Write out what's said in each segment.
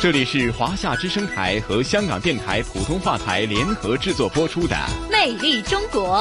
这里是华夏之声台和香港电台普通话台联合制作播出的《魅力中国》。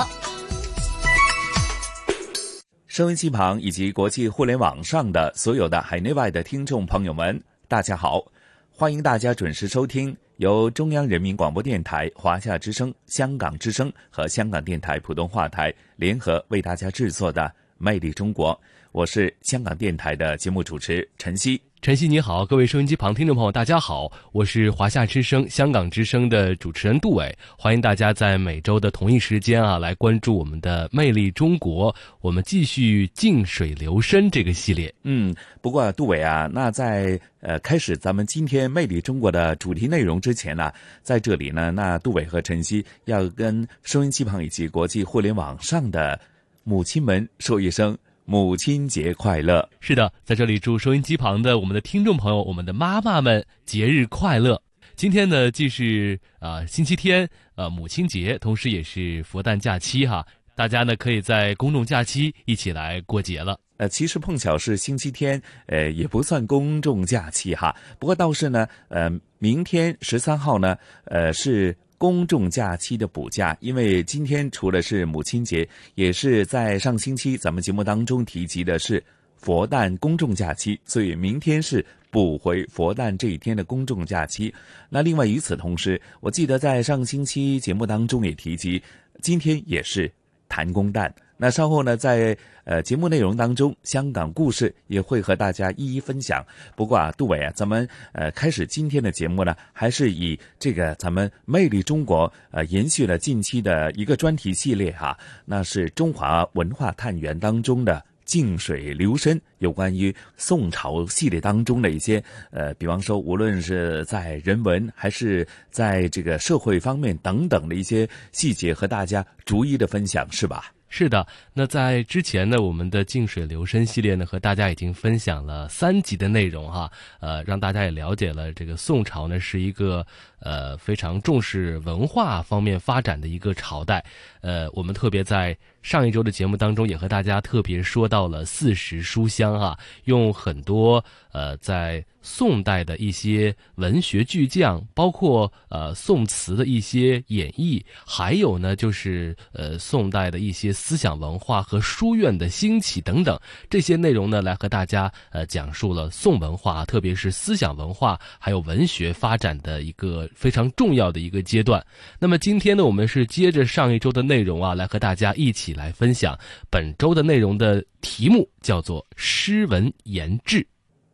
收音机旁以及国际互联网上的所有的海内外的听众朋友们，大家好！欢迎大家准时收听由中央人民广播电台、华夏之声、香港之声和香港电台普通话台联合为大家制作的《魅力中国》。我是香港电台的节目主持陈曦。晨曦你好，各位收音机旁听众朋友，大家好，我是华夏之声、香港之声的主持人杜伟，欢迎大家在每周的同一时间啊来关注我们的《魅力中国》，我们继续静水流深这个系列。嗯，不过杜伟啊，那在呃开始咱们今天《魅力中国》的主题内容之前呢，在这里呢，那杜伟和晨曦要跟收音机旁以及国际互联网上的母亲们说一声。母亲节快乐！是的，在这里祝收音机旁的我们的听众朋友、我们的妈妈们节日快乐。今天呢，既是啊星期天，呃母亲节，同时也是佛诞假期哈。大家呢可以在公众假期一起来过节了。呃，其实碰巧是星期天，呃也不算公众假期哈。不过倒是呢，呃明天十三号呢，呃是。公众假期的补假，因为今天除了是母亲节，也是在上星期咱们节目当中提及的是佛诞公众假期，所以明天是补回佛诞这一天的公众假期。那另外与此同时，我记得在上星期节目当中也提及，今天也是弹公诞。那稍后呢，在呃节目内容当中，香港故事也会和大家一一分享。不过啊，杜伟啊，咱们呃开始今天的节目呢，还是以这个咱们魅力中国呃延续了近期的一个专题系列哈，那是中华文化探源当中的静水流深，有关于宋朝系列当中的一些呃，比方说无论是在人文还是在这个社会方面等等的一些细节，和大家逐一的分享，是吧？是的，那在之前呢，我们的静水流深系列呢，和大家已经分享了三集的内容哈，呃，让大家也了解了这个宋朝呢是一个呃非常重视文化方面发展的一个朝代，呃，我们特别在上一周的节目当中也和大家特别说到了四时书香哈，用很多呃在。宋代的一些文学巨匠，包括呃宋词的一些演绎，还有呢就是呃宋代的一些思想文化和书院的兴起等等这些内容呢，来和大家呃讲述了宋文化，特别是思想文化还有文学发展的一个非常重要的一个阶段。那么今天呢，我们是接着上一周的内容啊，来和大家一起来分享本周的内容的题目叫做“诗文言志”。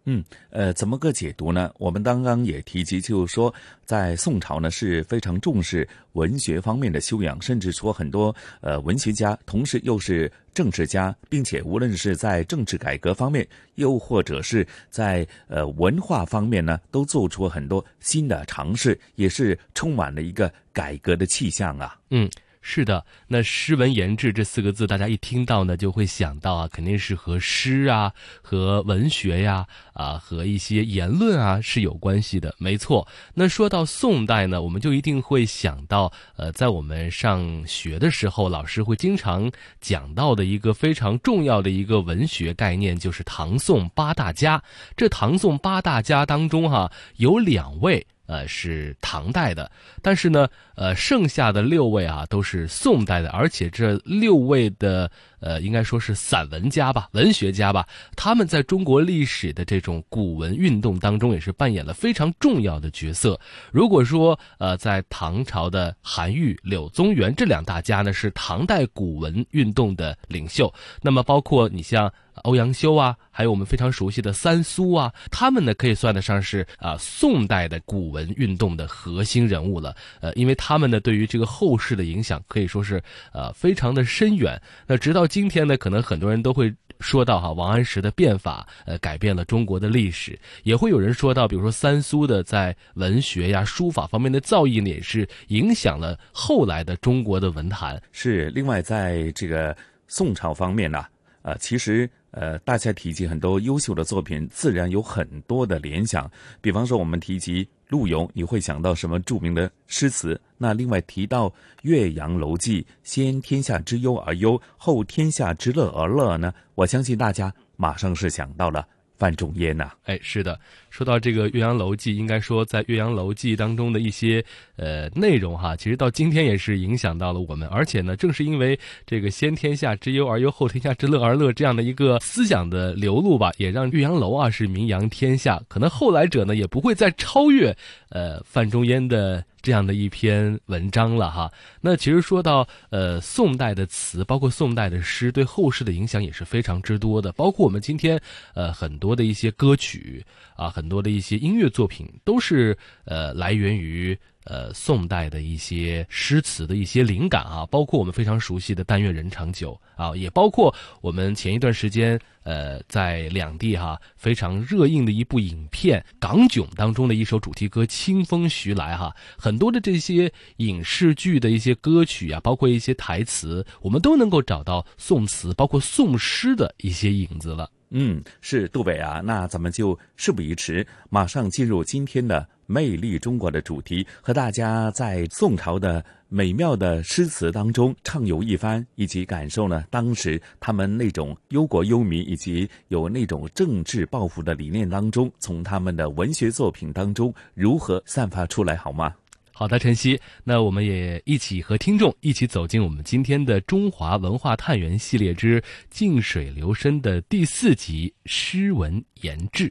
嗯，呃，怎么个解读呢？我们刚刚也提及，就是说，在宋朝呢是非常重视文学方面的修养，甚至说很多呃文学家，同时又是政治家，并且无论是在政治改革方面，又或者是在呃文化方面呢，都做出了很多新的尝试，也是充满了一个改革的气象啊。嗯。是的，那诗文言志这四个字，大家一听到呢，就会想到啊，肯定是和诗啊、和文学呀、啊和一些言论啊是有关系的。没错，那说到宋代呢，我们就一定会想到，呃，在我们上学的时候，老师会经常讲到的一个非常重要的一个文学概念，就是唐宋八大家。这唐宋八大家当中，哈，有两位。呃，是唐代的，但是呢，呃，剩下的六位啊都是宋代的，而且这六位的呃，应该说是散文家吧，文学家吧，他们在中国历史的这种古文运动当中也是扮演了非常重要的角色。如果说呃，在唐朝的韩愈、柳宗元这两大家呢是唐代古文运动的领袖，那么包括你像。欧阳修啊，还有我们非常熟悉的三苏啊，他们呢可以算得上是啊宋代的古文运动的核心人物了。呃，因为他们呢对于这个后世的影响可以说是呃非常的深远。那直到今天呢，可能很多人都会说到哈王安石的变法，呃，改变了中国的历史，也会有人说到，比如说三苏的在文学呀、书法方面的造诣呢，也是影响了后来的中国的文坛。是，另外在这个宋朝方面呢，呃，其实。呃，大家提及很多优秀的作品，自然有很多的联想。比方说，我们提及陆游，你会想到什么著名的诗词？那另外提到《岳阳楼记》，先天下之忧而忧，后天下之乐而乐呢？我相信大家马上是想到了。范仲淹呐，哎，是的，说到这个《岳阳楼记》，应该说在《岳阳楼记》当中的一些呃内容哈，其实到今天也是影响到了我们。而且呢，正是因为这个“先天下之忧而忧，后天下之乐而乐”这样的一个思想的流露吧，也让岳阳楼啊是名扬天下。可能后来者呢，也不会再超越呃范仲淹的。这样的一篇文章了哈，那其实说到呃宋代的词，包括宋代的诗，对后世的影响也是非常之多的。包括我们今天呃很多的一些歌曲啊，很多的一些音乐作品，都是呃来源于。呃，宋代的一些诗词的一些灵感啊，包括我们非常熟悉的“但愿人长久”啊，也包括我们前一段时间呃在两地哈非常热映的一部影片《港囧》当中的一首主题歌《清风徐来》哈，很多的这些影视剧的一些歌曲啊，包括一些台词，我们都能够找到宋词，包括宋诗的一些影子了。嗯，是杜伟啊，那咱们就事不宜迟，马上进入今天的。魅力中国的主题，和大家在宋朝的美妙的诗词当中畅游一番，以及感受呢当时他们那种忧国忧民，以及有那种政治抱负的理念当中，从他们的文学作品当中如何散发出来，好吗？好的，晨曦，那我们也一起和听众一起走进我们今天的中华文化探源系列之《静水流深》的第四集《诗文言志》。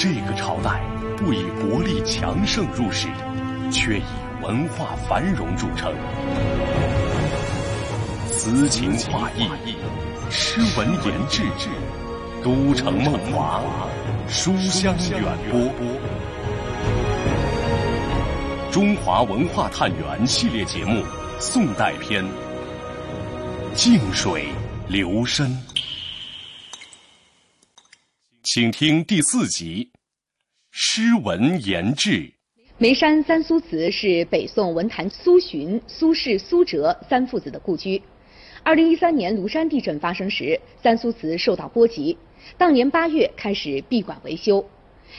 这个朝代不以国力强盛入世，却以文化繁荣著称。词情画意，诗文言志，都城梦华，书香远播。中华文化探源系列节目《宋代篇》，静水流深。请听第四集《诗文言志》。眉山三苏祠是北宋文坛苏洵、苏轼、苏辙三父子的故居。二零一三年庐山地震发生时，三苏祠受到波及，当年八月开始闭馆维修，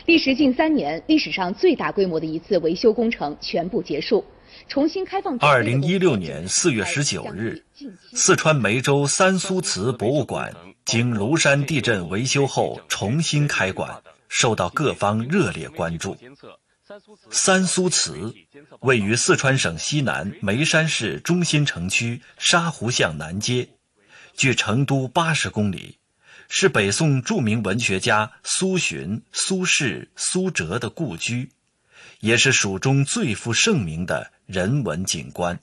历时近三年，历史上最大规模的一次维修工程全部结束，重新开放。二零一六年四月十九日，四川梅州三苏祠博物馆。经庐山地震维修后重新开馆，受到各方热烈关注。三苏祠位于四川省西南眉山市中心城区沙湖巷南街，距成都八十公里，是北宋著名文学家苏洵、苏轼、苏辙的故居，也是蜀中最负盛名的人文景观。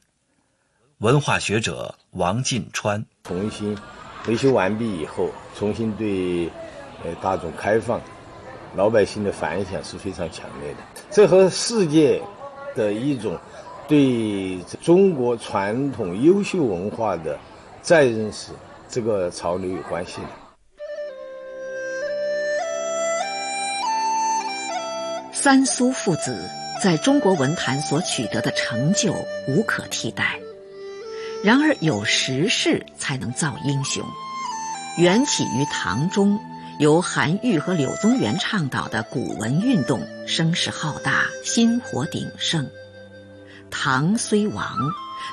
文化学者王进川重新。维修完毕以后，重新对呃大众开放，老百姓的反响是非常强烈的。这和世界的一种对中国传统优秀文化的再认识，这个潮流有关系的。三苏父子在中国文坛所取得的成就无可替代。然而有时势才能造英雄。缘起于唐中，由韩愈和柳宗元倡导的古文运动声势浩大，薪火鼎盛。唐虽亡，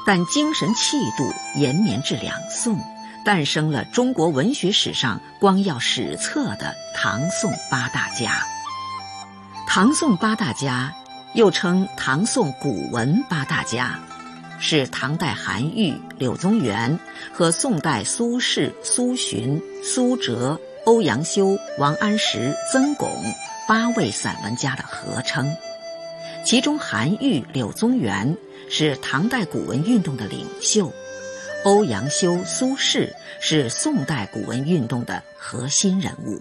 但精神气度延绵至两宋，诞生了中国文学史上光耀史册的唐宋八大家。唐宋八大家，又称唐宋古文八大家。是唐代韩愈、柳宗元和宋代苏轼、苏洵、苏辙、欧阳修、王安石、曾巩八位散文家的合称。其中，韩愈、柳宗元是唐代古文运动的领袖，欧阳修、苏轼是宋代古文运动的核心人物。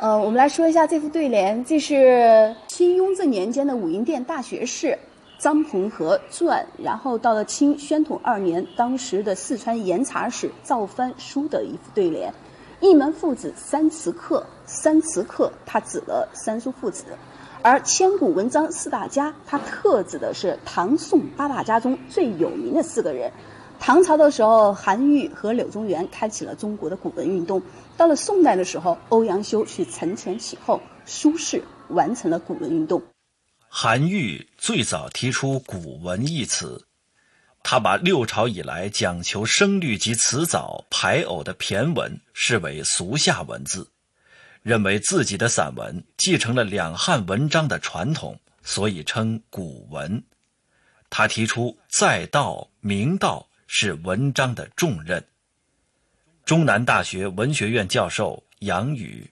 呃，我们来说一下这副对联，这是清雍正年间的武英殿大学士。张鹏和传，然后到了清宣统二年，当时的四川盐茶使赵藩书的一副对联：“一门父子三词客，三词客，他指了三叔父子。而千古文章四大家，他特指的是唐宋八大家中最有名的四个人。唐朝的时候，韩愈和柳宗元开启了中国的古文运动；到了宋代的时候，欧阳修去承前启后，苏轼完成了古文运动。韩愈最早提出“古文”一词，他把六朝以来讲求声律及词藻排偶的骈文视为俗下文字，认为自己的散文继承了两汉文章的传统，所以称古文。他提出载道、明道是文章的重任。中南大学文学院教授杨宇。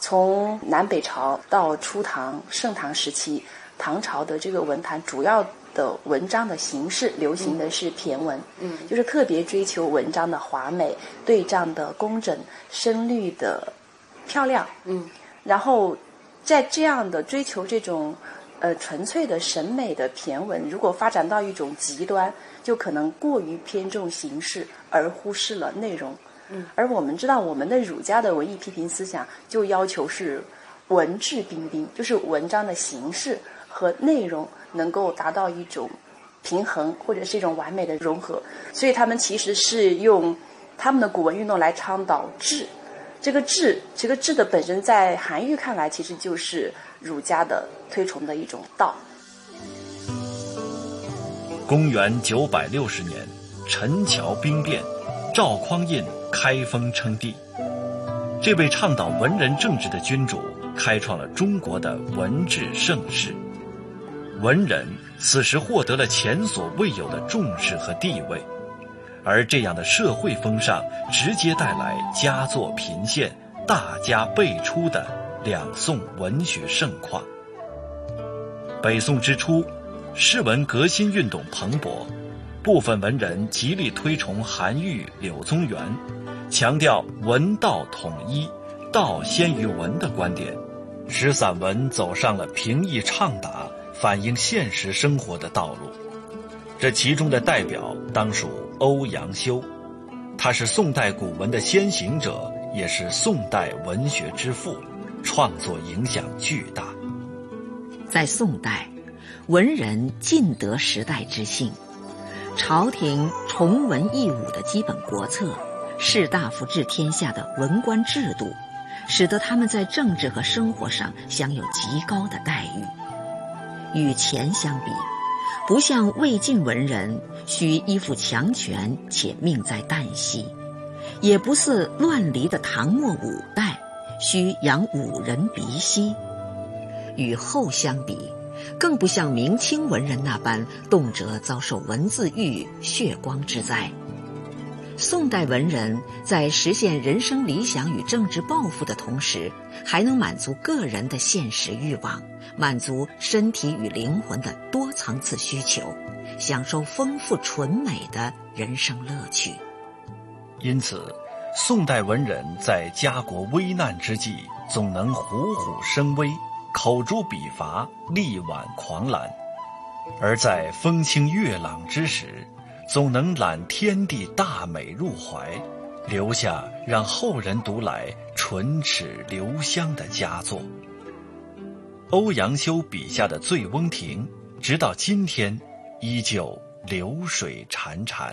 从南北朝到初唐、盛唐时期，唐朝的这个文坛主要的文章的形式流行的是骈文，嗯，就是特别追求文章的华美、对仗的工整、声律的漂亮，嗯，然后在这样的追求这种呃纯粹的审美的骈文，如果发展到一种极端，就可能过于偏重形式而忽视了内容。嗯而我们知道，我们的儒家的文艺批评思想就要求是文质彬彬，就是文章的形式和内容能够达到一种平衡或者是一种完美的融合。所以他们其实是用他们的古文运动来倡导质。这个质，这个质的本身，在韩愈看来，其实就是儒家的推崇的一种道。公元九百六十年，陈桥兵变，赵匡胤。开封称帝，这位倡导文人政治的君主，开创了中国的文治盛世。文人此时获得了前所未有的重视和地位，而这样的社会风尚，直接带来佳作频现、大家辈出的两宋文学盛况。北宋之初，诗文革新运动蓬勃，部分文人极力推崇韩愈、柳宗元。强调文道统一、道先于文的观点，使散文走上了平易畅达、反映现实生活的道路。这其中的代表当属欧阳修，他是宋代古文的先行者，也是宋代文学之父，创作影响巨大。在宋代，文人尽得时代之幸，朝廷崇文抑武的基本国策。士大夫治天下的文官制度，使得他们在政治和生活上享有极高的待遇。与前相比，不像魏晋文人需依附强权且命在旦夕，也不似乱离的唐末五代需养五人鼻息。与后相比，更不像明清文人那般动辄遭受文字狱、血光之灾。宋代文人在实现人生理想与政治抱负的同时，还能满足个人的现实欲望，满足身体与灵魂的多层次需求，享受丰富纯美的人生乐趣。因此，宋代文人在家国危难之际，总能虎虎生威，口诛笔伐，力挽狂澜；而在风清月朗之时，总能揽天地大美入怀，留下让后人读来唇齿留香的佳作。欧阳修笔下的《醉翁亭》，直到今天依旧流水潺潺。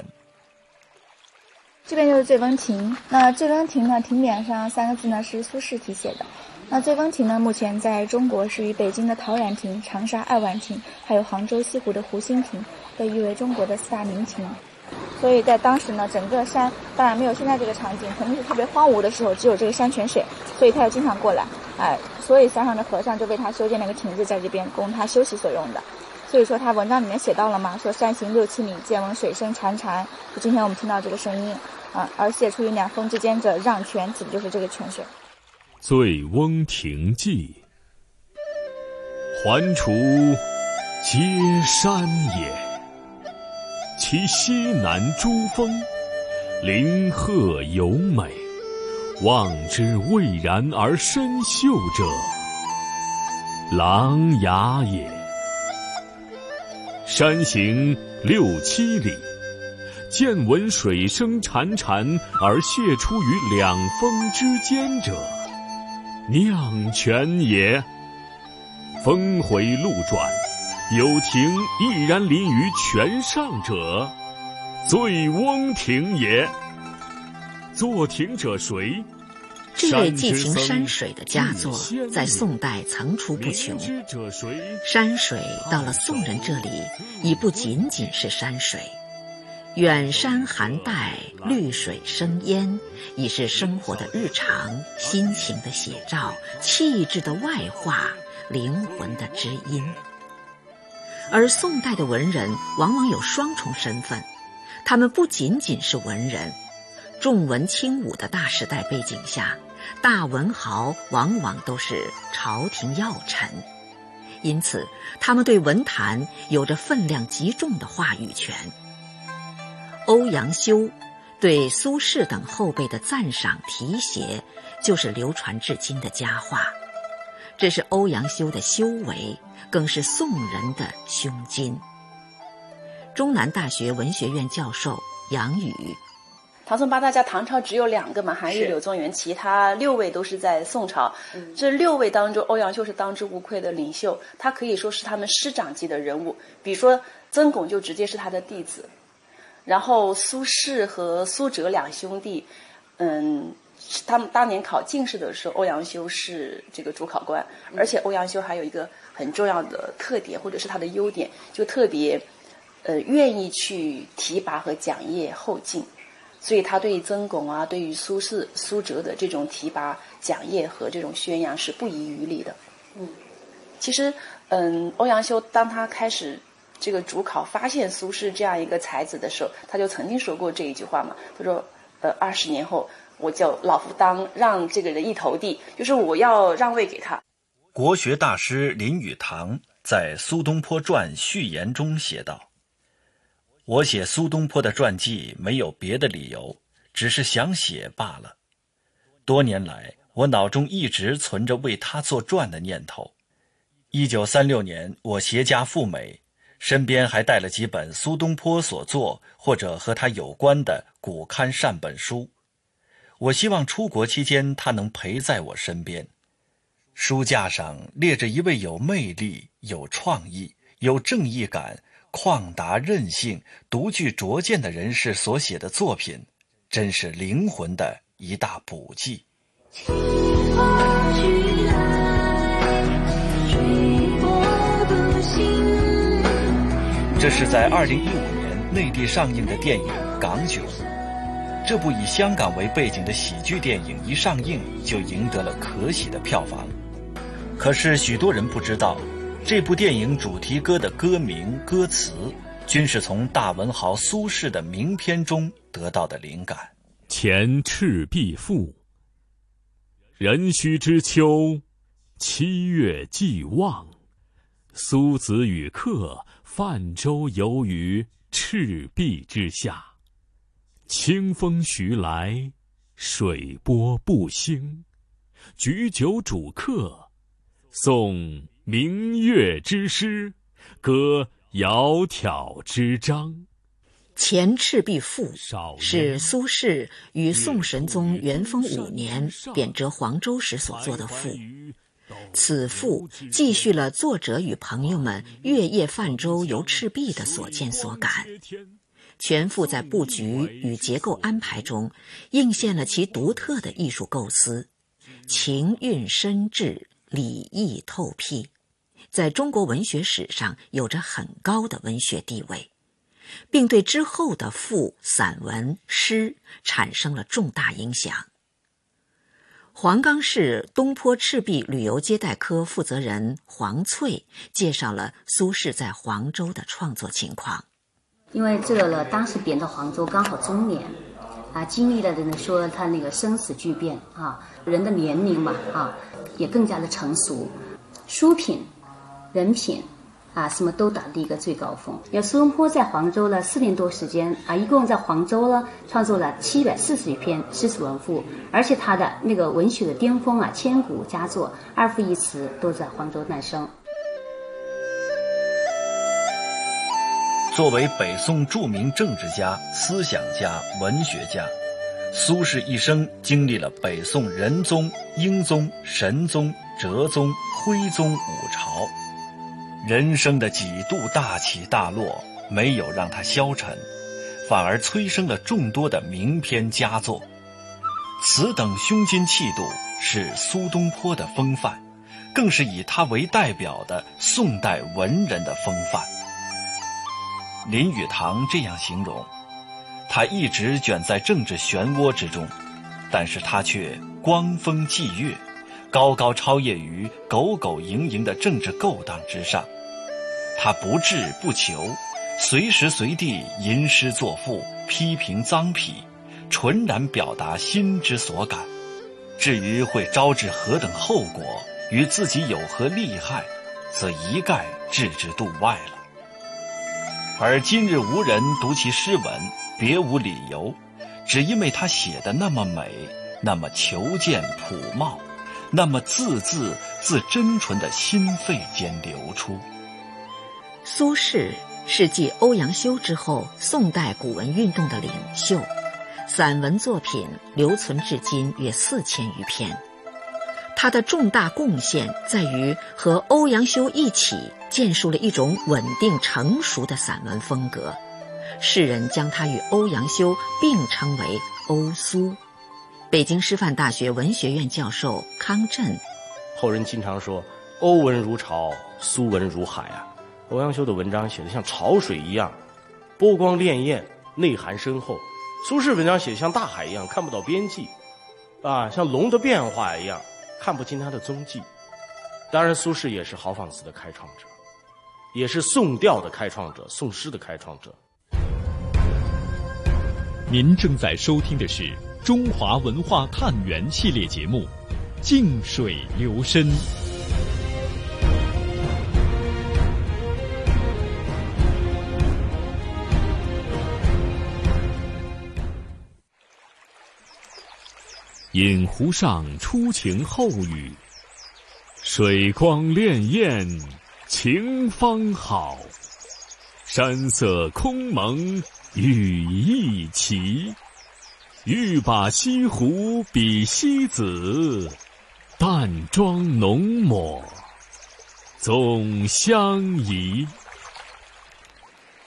这边就是《醉翁亭》，那《醉翁亭》呢，亭匾上三个字呢是苏轼题写的。那《醉翁亭》呢，目前在中国是与北京的陶然亭、长沙二万亭，还有杭州西湖的湖心亭。被誉为中国的四大名亭，所以在当时呢，整个山当然没有现在这个场景，肯定是特别荒芜的时候，只有这个山泉水，所以他要经常过来，哎，所以山上的和尚就为他修建了一个亭子在这边供他休息所用的。所以说他文章里面写到了嘛，说山行六七里，见闻水声潺潺，就今天我们听到这个声音啊，而泻出于两峰之间者让泉，指的就是这个泉水。《醉翁亭记》，环滁皆山也。其西南诸峰，林壑尤美。望之蔚然而深秀者，琅琊也。山行六七里，见闻水声潺潺而泻出于两峰之间者，酿泉也。峰回路转，有亭翼然临于泉上者，醉翁亭也。作亭者谁？这类寄情山水的佳作，在宋代层出不穷。山水到了宋人这里，已不仅仅是山水，远山含黛，绿水生烟，已是生活的日常、心情的写照、气质的外化、灵魂的知音。而宋代的文人往往有双重身份，他们不仅仅是文人，重文轻武的大时代背景下。大文豪往往都是朝廷要臣，因此他们对文坛有着分量极重的话语权。欧阳修对苏轼等后辈的赞赏提携，就是流传至今的佳话。这是欧阳修的修为，更是宋人的胸襟。中南大学文学院教授杨宇。唐宋八大家，唐朝只有两个嘛，韩愈、柳宗元，其他六位都是在宋朝。这六位当中，欧阳修是当之无愧的领袖，他可以说是他们师长级的人物。比如说曾巩就直接是他的弟子，然后苏轼和苏辙两兄弟，嗯，他们当年考进士的时候，欧阳修是这个主考官，而且欧阳修还有一个很重要的特点，或者是他的优点，就特别，呃，愿意去提拔和讲业后进。所以他对曾巩啊，对于苏轼、苏辙的这种提拔、讲业和这种宣扬是不遗余力的。嗯，其实，嗯，欧阳修当他开始这个主考，发现苏轼这样一个才子的时候，他就曾经说过这一句话嘛。他说：“呃，二十年后，我就老夫当让这个人一头地，就是我要让位给他。”国学大师林语堂在《苏东坡传》序言中写道。我写苏东坡的传记没有别的理由，只是想写罢了。多年来，我脑中一直存着为他作传的念头。一九三六年，我携家赴美，身边还带了几本苏东坡所作或者和他有关的古刊善本书。我希望出国期间他能陪在我身边。书架上列着一位有魅力、有创意、有正义感。旷达任性、独具拙见的人士所写的作品，真是灵魂的一大补剂。这是在二零一五年内地上映的电影《港囧》。这部以香港为背景的喜剧电影一上映就赢得了可喜的票房。可是许多人不知道。这部电影主题歌的歌名、歌词，均是从大文豪苏轼的名篇中得到的灵感。《前赤壁赋》：壬戌之秋，七月既望，苏子与客泛舟游于赤壁之下。清风徐来，水波不兴，举酒属客，诵。明月之诗，歌窈窕之章。《前赤壁赋》是苏轼于宋神宗元丰五年贬谪黄州时所作的赋。此赋继续了作者与朋友们月夜泛舟游赤壁的所见所感。全赋在布局与结构安排中，映现了其独特的艺术构思，情韵深挚。礼义透辟，在中国文学史上有着很高的文学地位，并对之后的赋、散文、诗产生了重大影响。黄冈市东坡赤壁旅游接待科负责人黄翠介绍了苏轼在黄州的创作情况。因为这个呢，当时贬到黄州刚好中年，啊，经历了的呢说他那个生死巨变啊，人的年龄嘛啊。也更加的成熟，书品、人品，啊，什么都达到一个最高峰。有苏东坡在黄州呢四年多时间啊，一共在黄州呢创作了七百四十余篇诗词文赋，而且他的那个文学的巅峰啊，千古佳作二赋一词都在黄州诞生。作为北宋著名政治家、思想家、文学家，苏轼一生经历了北宋仁宗、英宗、神宗、哲宗、徽宗五朝，人生的几度大起大落，没有让他消沉，反而催生了众多的名篇佳作。此等胸襟气度，是苏东坡的风范，更是以他为代表的宋代文人的风范。林语堂这样形容：他一直卷在政治漩涡之中，但是他却光风霁月，高高超越于苟苟营营的政治勾当之上。他不志不求，随时随地吟诗作赋，批评脏痞，纯然表达心之所感。至于会招致何等后果，与自己有何利害，则一概置之度外了。而今日无人读其诗文，别无理由，只因为他写的那么美，那么遒健朴茂，那么字字自真纯的心肺间流出。苏轼是继欧阳修之后宋代古文运动的领袖，散文作品留存至今约四千余篇。他的重大贡献在于和欧阳修一起建树了一种稳定成熟的散文风格，世人将他与欧阳修并称为“欧苏”。北京师范大学文学院教授康震，后人经常说“欧文如潮，苏文如海”啊。欧阳修的文章写的像潮水一样，波光潋滟，内涵深厚；苏轼文章写的像大海一样，看不到边际，啊，像龙的变化一样。看不清他的踪迹。当然，苏轼也是豪放词的开创者，也是宋调的开创者，宋诗的开创者。您正在收听的是《中华文化探源》系列节目《静水流深》。饮湖上初晴后雨，水光潋滟晴方好。山色空蒙雨亦奇，欲把西湖比西子，淡妆浓抹总相宜。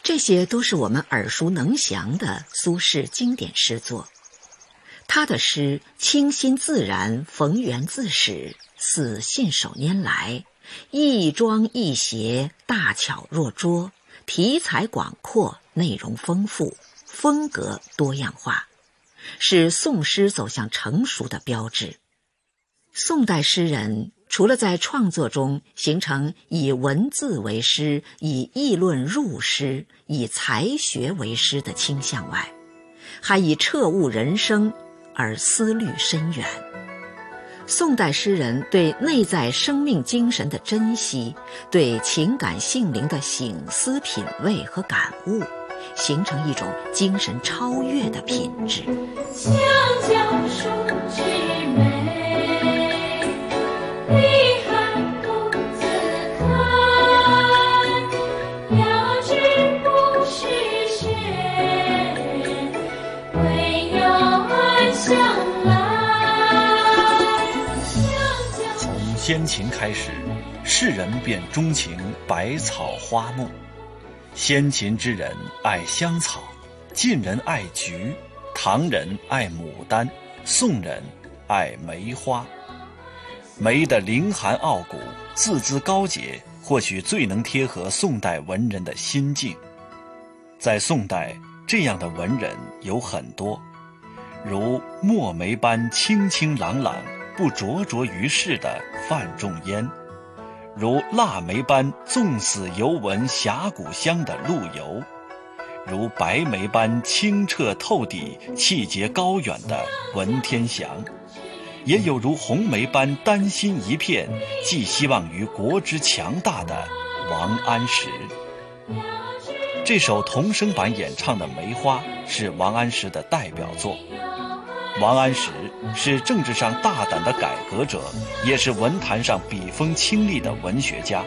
这些都是我们耳熟能详的苏轼经典诗作。他的诗清新自然，逢源自始，似信手拈来，亦庄亦谐，大巧若拙，题材广阔，内容丰富，风格多样化，是宋诗走向成熟的标志。宋代诗人除了在创作中形成以文字为诗、以议论入诗、以才学为诗的倾向外，还以彻悟人生。而思虑深远。宋代诗人对内在生命精神的珍惜，对情感性灵的醒思品味和感悟，形成一种精神超越的品质。墙角数枝梅，先秦开始，世人便钟情百草花木。先秦之人爱香草，晋人爱菊，唐人爱牡丹，宋人爱梅花。梅的凌寒傲骨，字字高洁，或许最能贴合宋代文人的心境。在宋代，这样的文人有很多，如墨梅般清清朗朗、不灼灼于世的范仲淹，如腊梅般纵死犹闻峡谷香的陆游，如白梅般清澈透底、气节高远的文天祥，也有如红梅般丹心一片、寄希望于国之强大的王安石。这首童声版演唱的《梅花》是王安石的代表作。王安石是政治上大胆的改革者，也是文坛上笔锋清丽的文学家。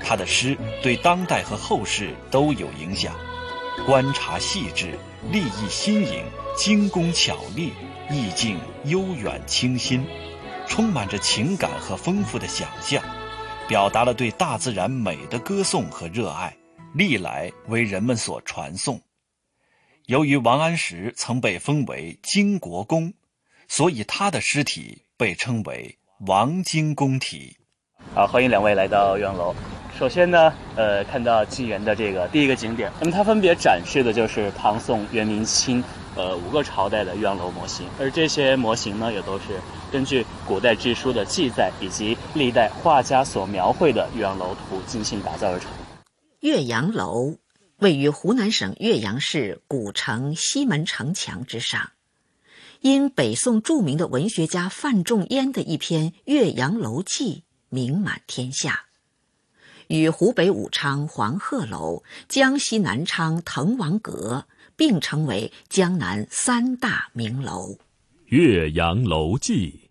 他的诗对当代和后世都有影响，观察细致，立意新颖，精工巧丽，意境悠远清新，充满着情感和丰富的想象，表达了对大自然美的歌颂和热爱，历来为人们所传颂。由于王安石曾被封为荆国公，所以他的尸体被称为王荆公体。好，欢迎两位来到岳阳楼。首先呢，呃，看到进园的这个第一个景点，那么它分别展示的就是唐宋元明清，呃，五个朝代的岳阳楼模型，而这些模型呢，也都是根据古代志书的记载以及历代画家所描绘的岳阳楼图精心打造而成。岳阳楼位于湖南省岳阳市古城西门城墙之上，因北宋著名的文学家范仲淹的一篇《岳阳楼记》名满天下。与湖北武昌黄鹤楼、江西南昌滕王阁并称为江南三大名楼。《岳阳楼记》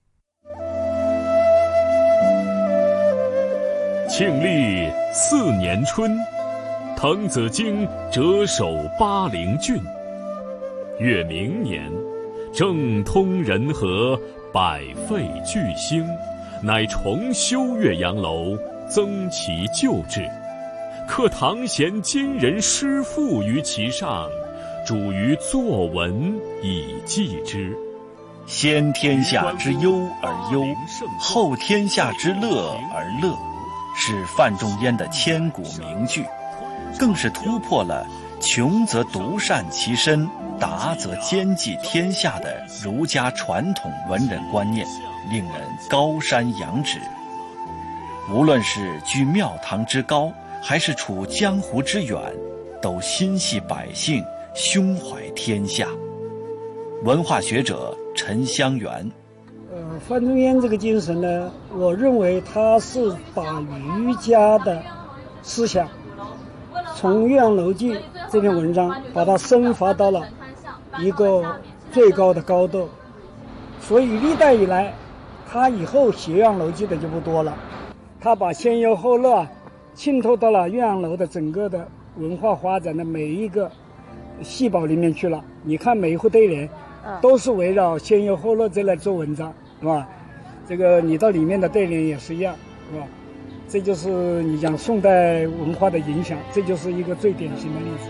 庆历四年春，滕子京谪守巴陵郡。越明年，政通人和，百废具兴，乃重修岳阳楼。增其旧制，刻唐贤今人诗赋于其上，主于作文以记之。先天下之忧而忧，后天下之乐而乐，是范仲淹的千古名句，更是突破了“穷则独善其身，达则兼济天下”的儒家传统文人观念，令人高山仰止。无论是居庙堂之高，还是处江湖之远，都心系百姓，胸怀天下。文化学者陈香元，呃，范仲淹这个精神呢，我认为他是把儒家的思想从《岳阳楼记》这篇文章，把它升华到了一个最高的高度。所以历代以来，他以后写《岳阳楼记》的就不多了。他把先忧后乐浸透到了岳阳楼的整个的文化发展的每一个细胞里面去了。你看每一户对联，都是围绕先忧后乐这来做文章，是吧？这个你到里面的对联也是一样，是吧？这就是你讲宋代文化的影响，这就是一个最典型的例子。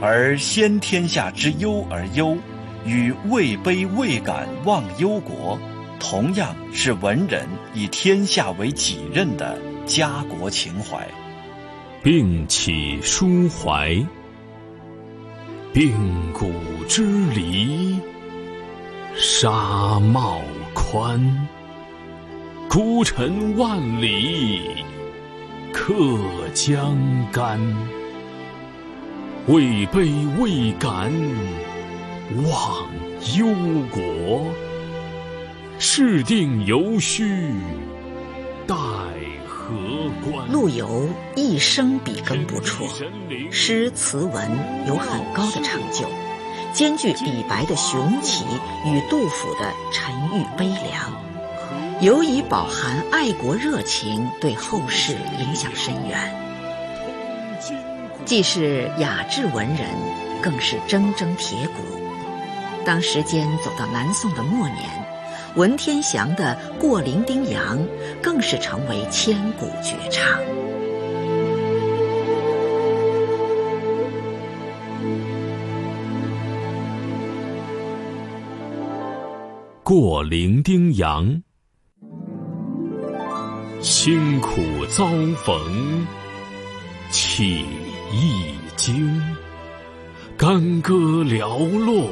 而先天下之忧而忧，与位卑未敢忘忧国。同样是文人以天下为己任的家国情怀，并起抒怀，鬓骨之离，纱帽宽，孤尘万里，客江干。位卑未敢忘忧国。事定犹须待何关？陆游一生笔耕不辍，诗词文有很高的成就，兼具李白的雄奇与杜甫的沉郁悲凉，尤以饱含爱国热情，对后世影响深远。既是雅致文人，更是铮铮铁骨。当时间走到南宋的末年。文天祥的《过零丁洋》更是成为千古绝唱。过零丁洋，辛苦遭逢起一经，干戈寥落。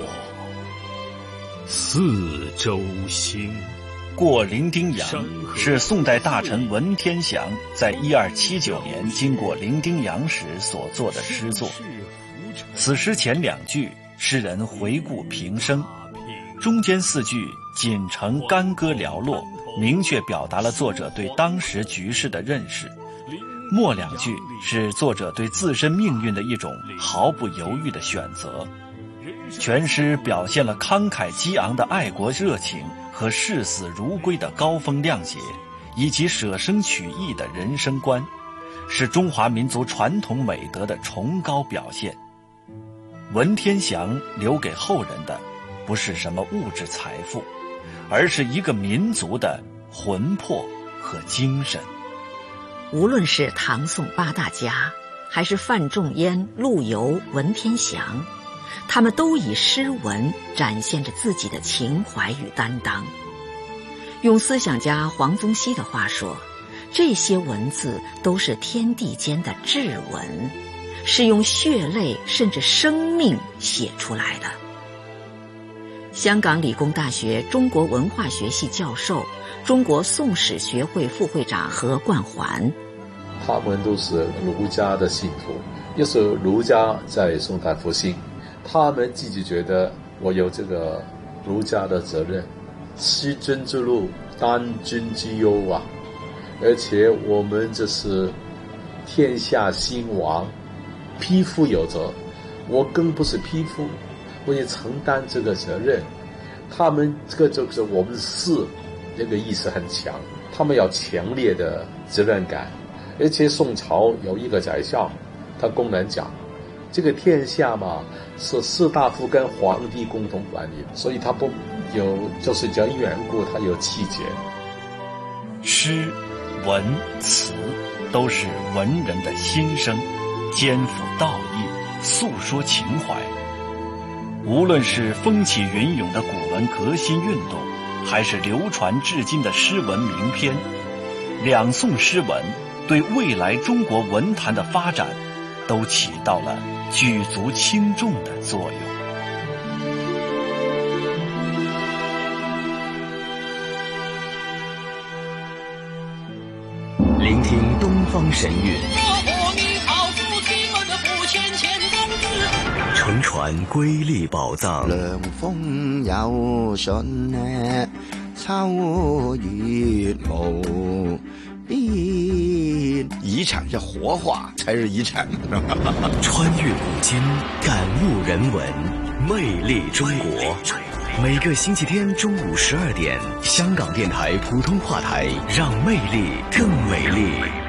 四周星，《过零丁洋》是宋代大臣文天祥在一二七九年经过零丁洋时所作的诗作。此诗前两句，诗人回顾平生；中间四句仅呈干戈寥落，明确表达了作者对当时局势的认识；末两句是作者对自身命运的一种毫不犹豫的选择。全诗表现了慷慨激昂的爱国热情和视死如归的高风亮节，以及舍生取义的人生观。是中华民族传统美德的崇高表现。文天祥留给后人的，不是什么物质财富，而是一个民族的魂魄和精神。无论是唐宋八大家，还是范仲淹、陆游、文天祥，他们都以诗文展现着自己的情怀与担当。用思想家黄宗羲的话说，这些文字都是天地间的至文，是用血泪甚至生命写出来的。香港理工大学中国文化学系教授、中国宋史学会副会长何冠环，他们都是儒家的信徒，也是儒家在宋代复兴，他们自己觉得我有这个儒家的责任。惜君之路，担君之忧啊！而且我们这是天下兴亡，匹夫有责。我更不是匹夫，我也承担这个责任。他们这个就是我们士，这个意识很强，他们有强烈的责任感。而且宋朝有一个宰相，他公然讲，这个天下嘛是士大夫跟皇帝共同管理，所以他不。有就是讲缘故，他有气节。诗、文、词都是文人的心声，肩负道义，诉说情怀。无论是风起云涌的古文革新运动，还是流传至今的诗文名篇，两宋诗文对未来中国文坛的发展，都起到了举足轻重的作用。聆听东方神韵，乘船瑰丽宝藏。凉风有信呢，秋月无边。遗产是活化才是遗产。穿越古今，感悟人文，魅力中国。每个星期天中午十二点，香港电台普通话台，让魅力更美丽。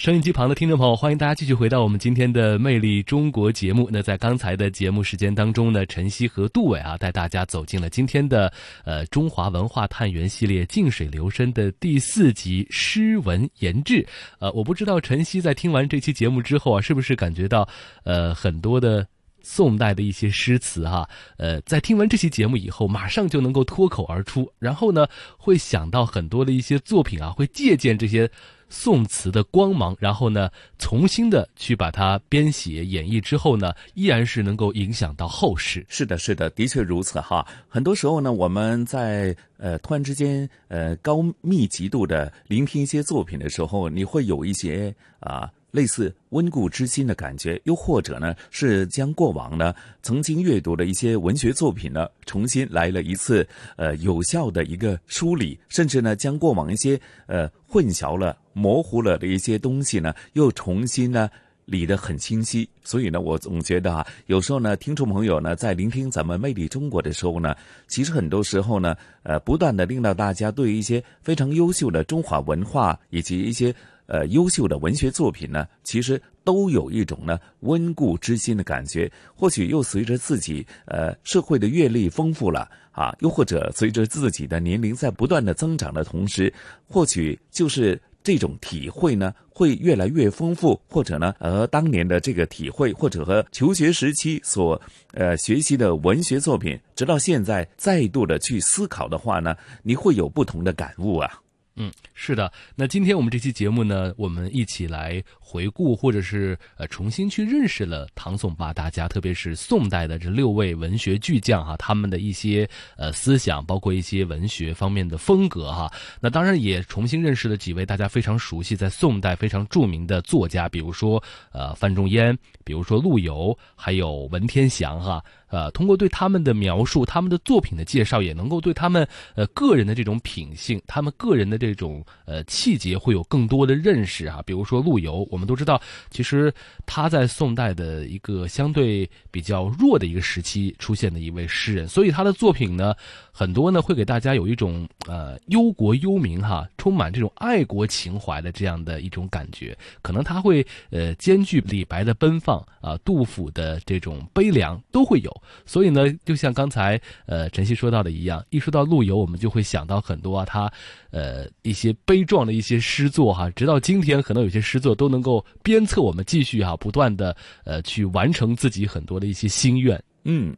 收音机旁的听众朋友，欢迎大家继续回到我们今天的《魅力中国》节目。那在刚才的节目时间当中呢，晨曦和杜伟啊，带大家走进了今天的呃中华文化探源系列“静水流深”的第四集“诗文言志”。呃，我不知道晨曦在听完这期节目之后啊，是不是感觉到呃很多的。宋代的一些诗词哈，呃，在听完这期节目以后，马上就能够脱口而出，然后呢，会想到很多的一些作品啊，会借鉴这些宋词的光芒，然后呢，重新的去把它编写演绎之后呢，依然是能够影响到后世。是的，是的，的确如此哈。很多时候呢，我们在呃突然之间呃高密集度的聆听一些作品的时候，你会有一些啊。类似温故知新的感觉，又或者呢，是将过往呢曾经阅读的一些文学作品呢，重新来了一次呃有效的一个梳理，甚至呢将过往一些呃混淆了、模糊了的一些东西呢，又重新呢理得很清晰。所以呢，我总觉得啊，有时候呢，听众朋友呢在聆听咱们《魅力中国》的时候呢，其实很多时候呢，呃，不断的令到大家对一些非常优秀的中华文化以及一些。呃，优秀的文学作品呢，其实都有一种呢温故知新的感觉。或许又随着自己呃社会的阅历丰富了啊，又或者随着自己的年龄在不断的增长的同时，或许就是这种体会呢会越来越丰富，或者呢，而当年的这个体会，或者和求学时期所呃学习的文学作品，直到现在再度的去思考的话呢，你会有不同的感悟啊。嗯，是的。那今天我们这期节目呢，我们一起来回顾，或者是呃重新去认识了唐宋八大家，特别是宋代的这六位文学巨匠哈，他们的一些呃思想，包括一些文学方面的风格哈。那当然也重新认识了几位大家非常熟悉，在宋代非常著名的作家，比如说呃范仲淹，比如说陆游，还有文天祥哈。呃，通过对他们的描述、他们的作品的介绍，也能够对他们呃个人的这种品性、他们个人的这种呃气节会有更多的认识啊。比如说陆游，我们都知道，其实他在宋代的一个相对比较弱的一个时期出现的一位诗人，所以他的作品呢，很多呢会给大家有一种呃忧国忧民哈，充满这种爱国情怀的这样的一种感觉。可能他会呃兼具李白的奔放啊，杜甫的这种悲凉都会有。所以呢，就像刚才呃晨曦说到的一样，一说到陆游，我们就会想到很多啊，他呃一些悲壮的一些诗作哈。直到今天，可能有些诗作都能够鞭策我们继续哈，不断的呃去完成自己很多的一些心愿。嗯，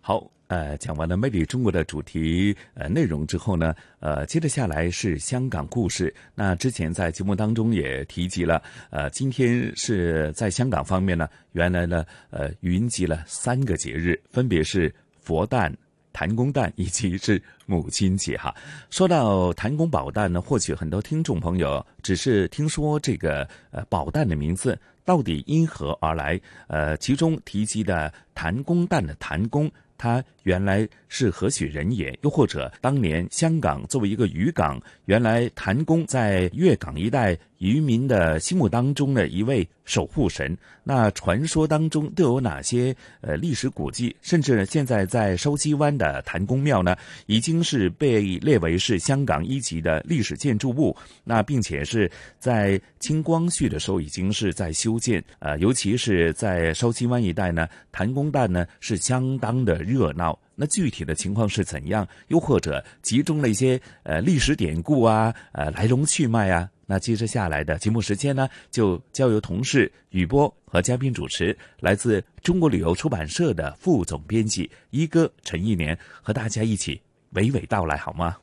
好。呃，讲完了《魅力中国》的主题呃内容之后呢，呃，接着下来是香港故事。那之前在节目当中也提及了，呃，今天是在香港方面呢，原来呢，呃，云集了三个节日，分别是佛诞、谭公诞以及是母亲节哈。说到谭公宝诞呢，或许很多听众朋友只是听说这个呃宝诞的名字，到底因何而来？呃，其中提及的谭公诞的谭公。他原来是何许人也？又或者当年香港作为一个渔港，原来谭公在粤港一带渔民的心目当中的一位守护神。那传说当中都有哪些呃历史古迹？甚至现在在筲箕湾的谭公庙呢，已经是被列为是香港一级的历史建筑物。那并且是在清光绪的时候已经是在修建。呃，尤其是在筲箕湾一带呢，谭公诞呢是相当的。热闹，那具体的情况是怎样？又或者集中了一些呃历史典故啊，呃来龙去脉啊？那接着下来的节目时间呢，就交由同事雨波和嘉宾主持，来自中国旅游出版社的副总编辑一哥陈一年和大家一起娓娓道来，好吗？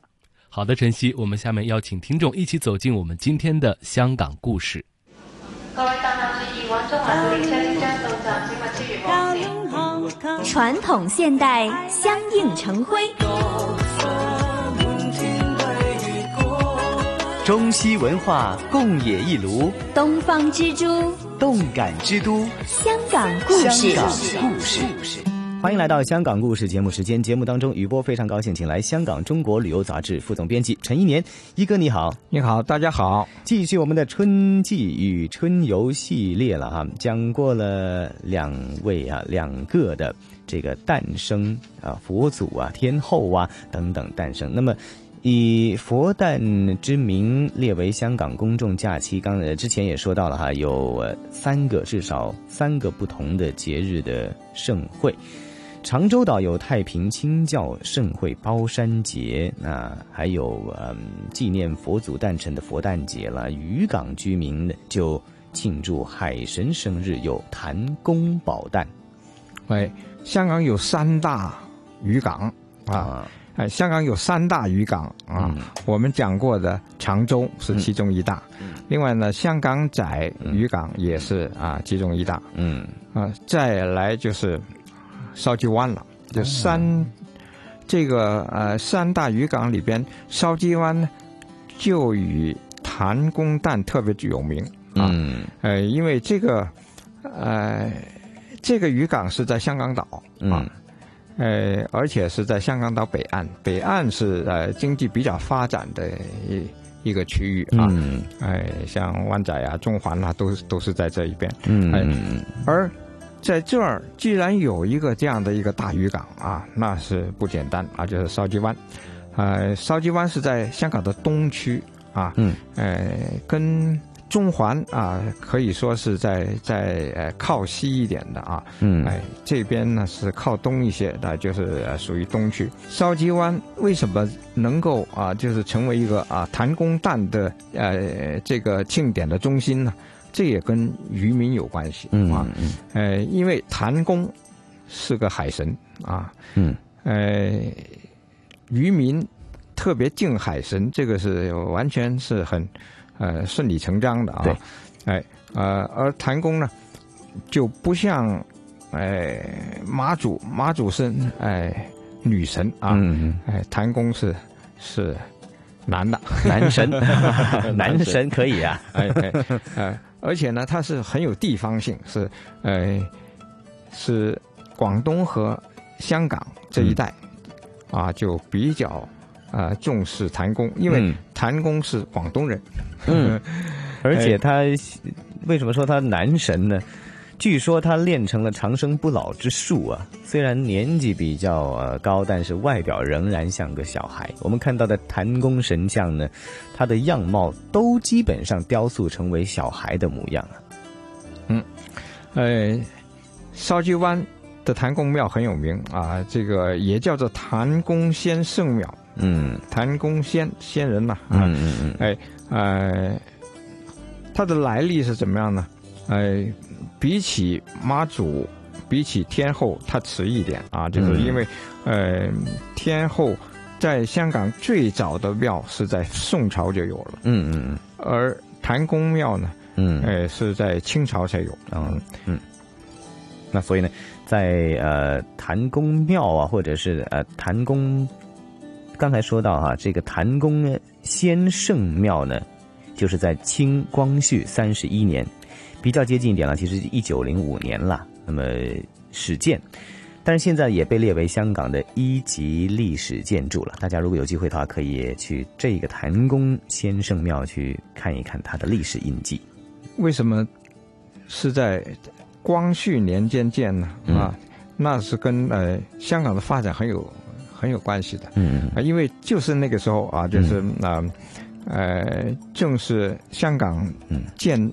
好的，晨曦，我们下面邀请听众一起走进我们今天的香港故事。各位大家注意，往中环古列车即将到站，请勿超越黄线。传统现代相映成辉，中西文化共冶一炉，东方之珠，动感之都，香港故事。香港故事。欢迎来到香港故事节目时间。节目当中，雨波非常高兴，请来香港中国旅游杂志副总编辑陈一年一哥，你好，你好，大家好。继续我们的春季与春游系列了哈，讲过了两位啊，两个的这个诞生啊，佛祖啊，天后啊等等诞生。那么以佛诞之名列为香港公众假期，刚才之前也说到了哈，有三个至少三个不同的节日的盛会。长洲岛有太平清教盛会包山节，那还有嗯纪念佛祖诞辰的佛诞节了。渔港居民就庆祝海神生日，有谭公宝诞。哎，香港有三大渔港啊，哎，香港有三大渔港啊。我们讲过的长洲是其中一大，另外呢，香港仔渔港也是啊其中一大。嗯啊，再来就是。筲箕湾了，就三，这个呃三大渔港里边，筲箕湾呢就与谭公诞特别有名啊，呃，因为这个呃这个渔港是在香港岛啊，呃，而且是在香港岛北岸，北岸是呃经济比较发展的一一个区域啊，嗯哎，像湾仔啊、中环啊，都都是在这一边，嗯，而。在这儿，既然有一个这样的一个大渔港啊，那是不简单啊，就是筲箕湾。呃，筲箕湾是在香港的东区啊，嗯，呃，跟中环啊可以说是在在呃靠西一点的啊，嗯，哎，这边呢是靠东一些的，就是属于东区。烧鸡湾为什么能够啊，就是成为一个啊谭公诞的呃这个庆典的中心呢？这也跟渔民有关系啊，呃，因为谭公是个海神啊，嗯，呃，渔民特别敬海神，这个是完全是很呃顺理成章的啊，哎，呃，而谭公呢就不像哎妈祖，妈祖是哎女神啊，哎，谭公是是男的 男神，男神可以啊，哎哎。而且呢，他是很有地方性，是，呃，是广东和香港这一带，啊，就比较啊重视谭公，因为谭公是广东人，嗯，而且哎他为什么说他男神呢？据说他练成了长生不老之术啊！虽然年纪比较呃高，但是外表仍然像个小孩。我们看到的弹弓神像呢，他的样貌都基本上雕塑成为小孩的模样啊。嗯，呃，烧鸡湾的弹弓庙很有名啊，这个也叫做弹弓仙圣庙。嗯，弹弓仙仙人呐、啊，嗯嗯嗯，哎，呃，它的来历是怎么样呢？呃，比起妈祖，比起天后，它迟一点啊，就是嗯因为，呃，天后在香港最早的庙是在宋朝就有了，嗯嗯而谭公庙呢，嗯，呃，是在清朝才有，嗯嗯。那所以呢，在呃谭公庙啊，或者是呃谭公，刚才说到哈、这个弹弓先圣庙呢，就是在清光绪三十一年，比较接近一点了，其实一九零五年了。那么始建，但是现在也被列为香港的一级历史建筑了。大家如果有机会的话，可以去这个谭公先圣庙去看一看它的历史印记。为什么是在光绪年间建呢？嗯啊，那是跟呃香港的发展很有很有关系的。嗯。啊，因为就是那个时候啊，就是啊、呃，正是香港建、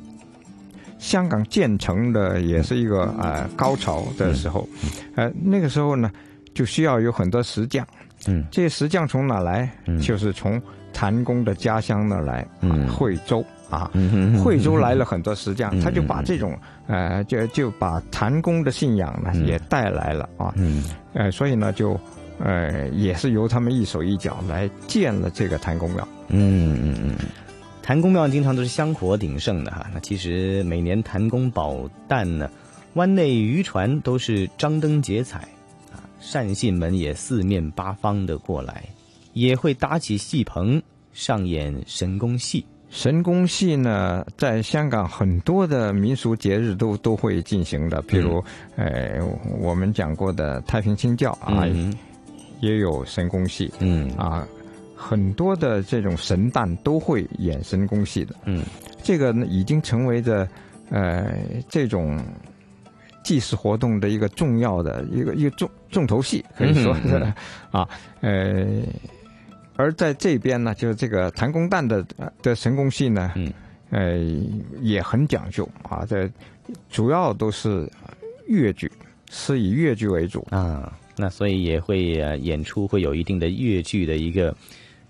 香港建成的也是一个呃高潮的时候，呃，那个时候呢，就需要有很多石匠。嗯，这些石匠从哪来？就是从谭公的家乡那儿来，嗯。惠州。啊，嗯惠州来了很多石匠，嗯。他就把这种呃，就就把谭公的信仰呢也带来了啊，嗯，呃，所以呢就呃也是由他们一手一脚来建了这个谭公庙。嗯嗯嗯，谭公庙经常都是香火鼎盛的哈。那其实每年谭公宝诞呢，湾内渔船都是张灯结彩啊，善信们也四面八方的过来，也会搭起戏棚上演神功戏。神功戏呢，在香港很多的民俗节日都都会进行的，比如，呃，我们讲过的太平清教啊，嗯也有神功戏，嗯。啊，很多的这种神旦都会演神功戏的，嗯，这个呢已经成为着呃这种祭祀活动的一个重要的一个一个重重头戏，可以说。是、嗯嗯 啊，呃，而在这边呢，就是这个弹弓弹的呃的神功戏呢，嗯，呃，也很讲究啊，这主要都是粤剧，是以粤剧为主。啊。那所以也会呃演出会有一定的粤剧的一个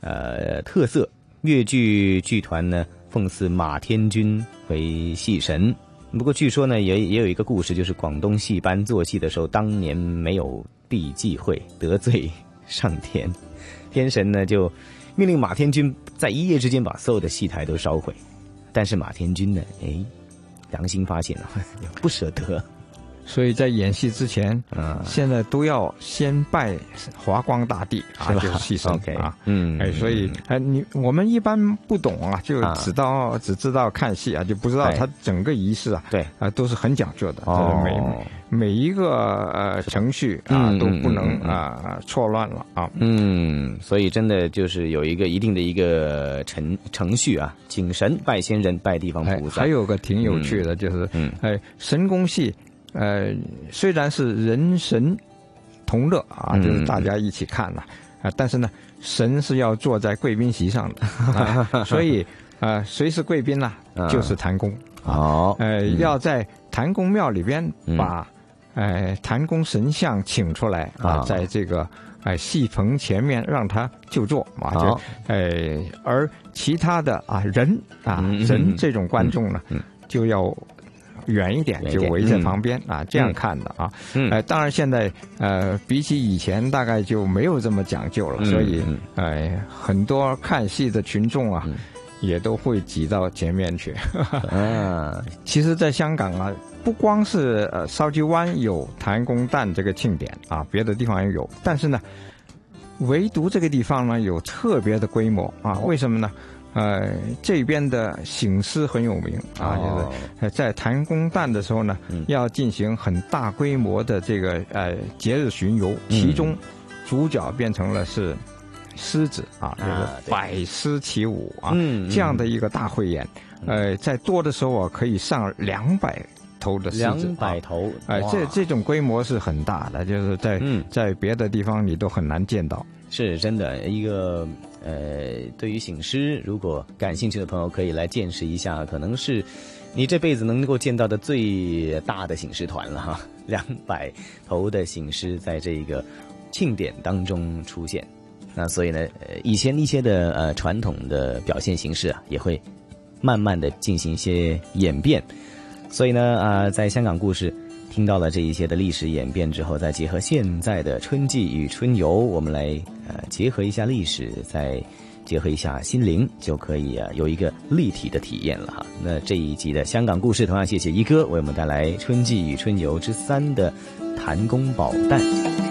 呃特色。粤剧剧团呢奉祀马天君为戏神。不过据说呢也也有一个故事，就是广东戏班做戏的时候，当年没有避忌讳，得罪上天，天神呢就命令马天君在一夜之间把所有的戏台都烧毁。但是马天君呢，哎，良心发现了，不舍得。所以在演戏之前，嗯，现在都要先拜华光大帝啊，就是戏神啊，嗯。哎，所以哎，你我们一般不懂啊，就啊。只道只知道看戏啊，就不知道哎它整个仪式啊，对。啊，都是很讲究的，哦。就是每每一个呃程序啊嗯都不能啊错乱了啊，嗯，所以真的就是有一个一定的一个程程序啊，请神、拜先人、拜地方哎菩，萨。还有个挺有趣的，就是嗯，哎，神功戏，呃，虽然是人神同乐啊，嗯。就是大家一起看了啊，但是呢，神是要坐在贵宾席上的，啊所以啊，谁是贵宾呢啊？就是谭公。好，呃，嗯。要在谭公庙里边嗯。把，呃，谭公神像请出来啊啊，在这个呃戏棚前面让他就坐啊，就好呃，而其他的啊人啊嗯。人这种观众呢就要远一点，就围在嗯旁边啊，这样看的啊。嗯呃，当然现在呃，比起以前大概就没有这么讲究了，嗯所以嗯呃，很多看戏的群众啊。也都会挤到前面去。啊，其实，在香港啊，不光是呃筲箕湾有弹弓弹这个庆典啊，别的地方也有，但是呢，唯独这个地方呢有特别的规模啊。为什么呢？呃，这边的醒狮很有名啊，就是在谭公诞的时候呢，要进行很大规模的这个呃节日巡游，其中主角变成了是狮子啊，就是百狮起舞啊，这样的一个大汇演，呃，在多的时候啊，可以上两百头的狮子，两百头，哎，这这种规模是很大的，就是在在别的地方你都很难见到，是真的一个。呃，对于醒狮，如果感兴趣的朋友可以来见识一下，可能是你这辈子能够见到的最大的醒狮团了哈，两百头的醒狮在这个庆典当中出现。那所以呢，呃，以前一些的呃传统的表现形式啊，也会慢慢的进行一些演变。所以呢，啊，在香港故事。听到了这一些的历史演变之后，再结合现在的春季与春游，我们来呃结合一下历史，再结合一下心灵，就可以啊有一个立体的体验了哈。那这一集的香港故事，同样谢谢一哥为我们带来《春季与春游之三》的谭公宝诞。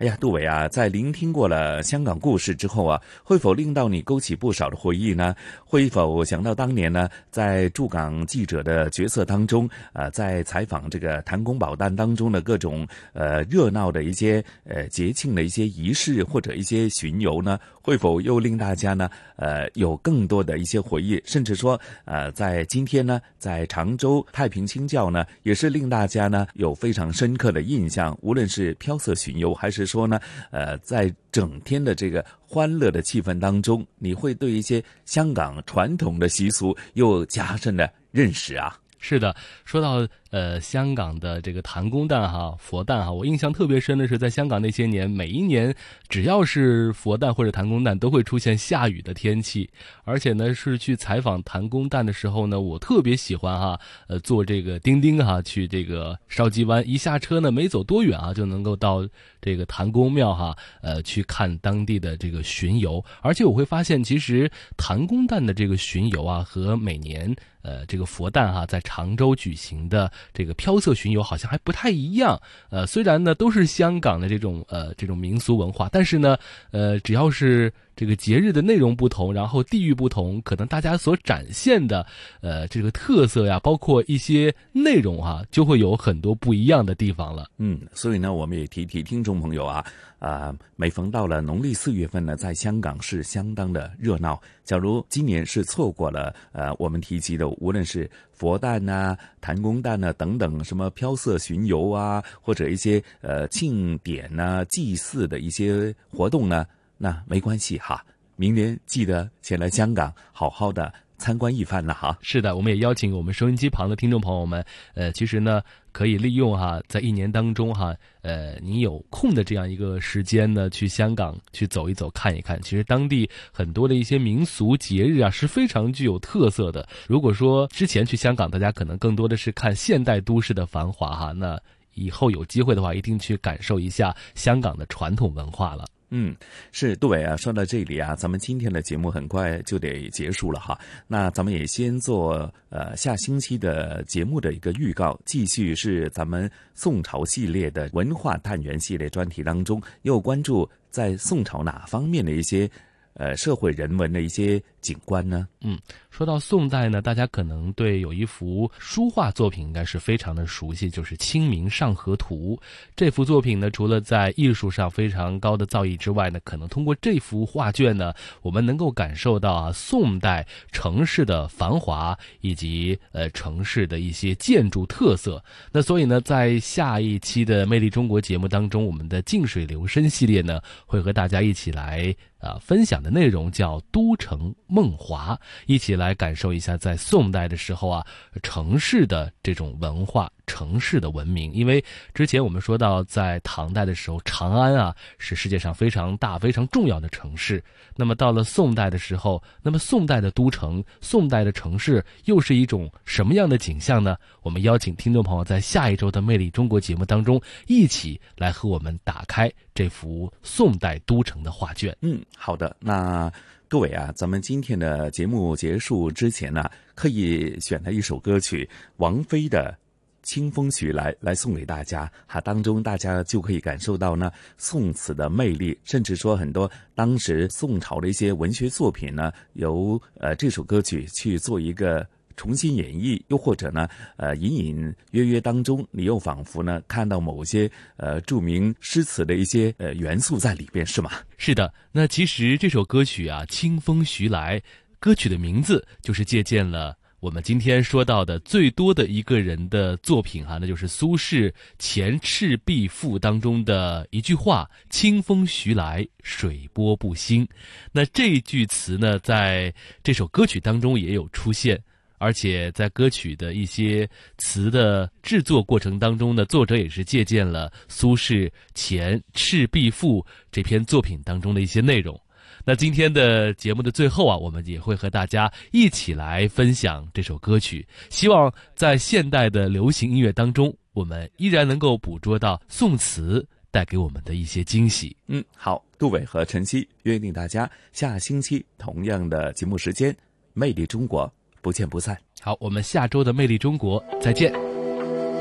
哎呀，杜伟啊，在聆听过了香港故事之后啊，会否令到你勾起不少的回忆呢？会否想到当年呢，在驻港记者的角色当中，呃，在采访这个谭公宝诞当中的各种呃热闹的一些呃节庆的一些仪式或者一些巡游呢？会否又令大家呢，呃，有更多的一些回忆？甚至说，呃，在今天呢，在常州太平清教呢，也是令大家呢有非常深刻的印象。无论是飘色巡游，还是说呢，呃，在整天的这个欢乐的气氛当中，你会对一些香港传统的习俗又加深了认识啊。是的，说到。呃，香港的这个谭公诞哈佛诞哈，我印象特别深的是，在香港那些年，每一年只要是佛诞或者谭公诞，都会出现下雨的天气。而且呢，是去采访谭公诞的时候呢，我特别喜欢哈，呃，坐这个叮叮哈去这个烧鸡湾，一下车呢，没走多远啊，就能够到这个谭公庙哈，呃，去看当地的这个巡游。而且我会发现，其实谭公诞的这个巡游啊，和每年呃这个佛诞哈在常州举行的。这个飘色巡游好像还不太一样，呃，虽然呢都是香港的这种呃这种民俗文化，但是呢，呃，只要是。这个节日的内容不同，然后地域不同，可能大家所展现的，呃，这个特色呀，包括一些内容啊，就会有很多不一样的地方了。嗯，所以呢，我们也提提听众朋友啊，啊，每逢到了农历四月份呢，在香港是相当的热闹。假如今年是错过了，呃，我们提及的，无论是佛诞呐、谭公诞呐等等，什么飘色巡游啊，或者一些呃庆典呐、祭祀的一些活动呢。那没关系哈，明年记得前来香港，好好的参观一番了哈。是的，我们也邀请我们收音机旁的听众朋友们，呃，其实呢，可以利用哈，在一年当中哈，呃，你有空的这样一个时间呢，去香港去走一走，看一看。其实当地很多的一些民俗节日啊，是非常具有特色的。如果说之前去香港，大家可能更多的是看现代都市的繁华哈，那以后有机会的话，一定去感受一下香港的传统文化了。嗯，是杜伟啊。说到这里啊，咱们今天的节目很快就得结束了哈。那咱们也先做呃下星期的节目的一个预告，继续是咱们宋朝系列的文化探源系列专题当中，又关注在宋朝哪方面的一些。呃，社会人文的一些景观呢？嗯，说到宋代呢，大家可能对有一幅书画作品应该是非常的熟悉，就是《清明上河图》。这幅作品呢，除了在艺术上非常高的造诣之外呢，可能通过这幅画卷呢，我们能够感受到啊，宋代城市的繁华以及呃城市的一些建筑特色。那所以呢，在下一期的《魅力中国》节目当中，我们的“静水流深”系列呢，会和大家一起来。啊，分享的内容叫《都城梦华》，一起来感受一下在宋代的时候啊，城市的这种文化。城市的文明。因为之前我们说到，在唐代的时候，长安啊是世界上非常大、非常重要的城市。那么到了宋代的时候，那么宋代的都城、宋代的城市又是一种什么样的景象呢？我们邀请听众朋友在下一周的《魅力中国》节目当中，一起来和我们打开这幅宋代都城的画卷。嗯，好的，那。各位啊，咱们今天的节目结束之前呢，可以选了一首歌曲，王菲的《清风徐来》来送给大家。哈，当中大家就可以感受到呢宋词的魅力，甚至说很多当时宋朝的一些文学作品呢，由呃这首歌曲去做一个。重新演绎，又或者呢，呃，隐隐约约当中，你又仿佛呢看到某些呃著名诗词的一些呃元素在里边，是吗？是的。那其实这首歌曲啊，《清风徐来》，歌曲的名字就是借鉴了我们今天说到的最多的一个人的作品哈，那就是苏轼《前赤壁赋》当中的一句话：“清风徐来，水波不兴。”那这句词呢，在这首歌曲当中也有出现。而且在歌曲的一些词的制作过程当中呢，作者也是借鉴了苏轼《前赤壁赋》这篇作品当中的一些内容。那今天的节目的最后啊，我们也会和大家一起来分享这首歌曲。希望在现代的流行音乐当中，我们依然能够捕捉到宋词带给我们的一些惊喜。嗯，好，杜伟和晨曦约定大家下星期同样的节目时间，《魅力中国》。不见不散。好，我们下周的《魅力中国》再见。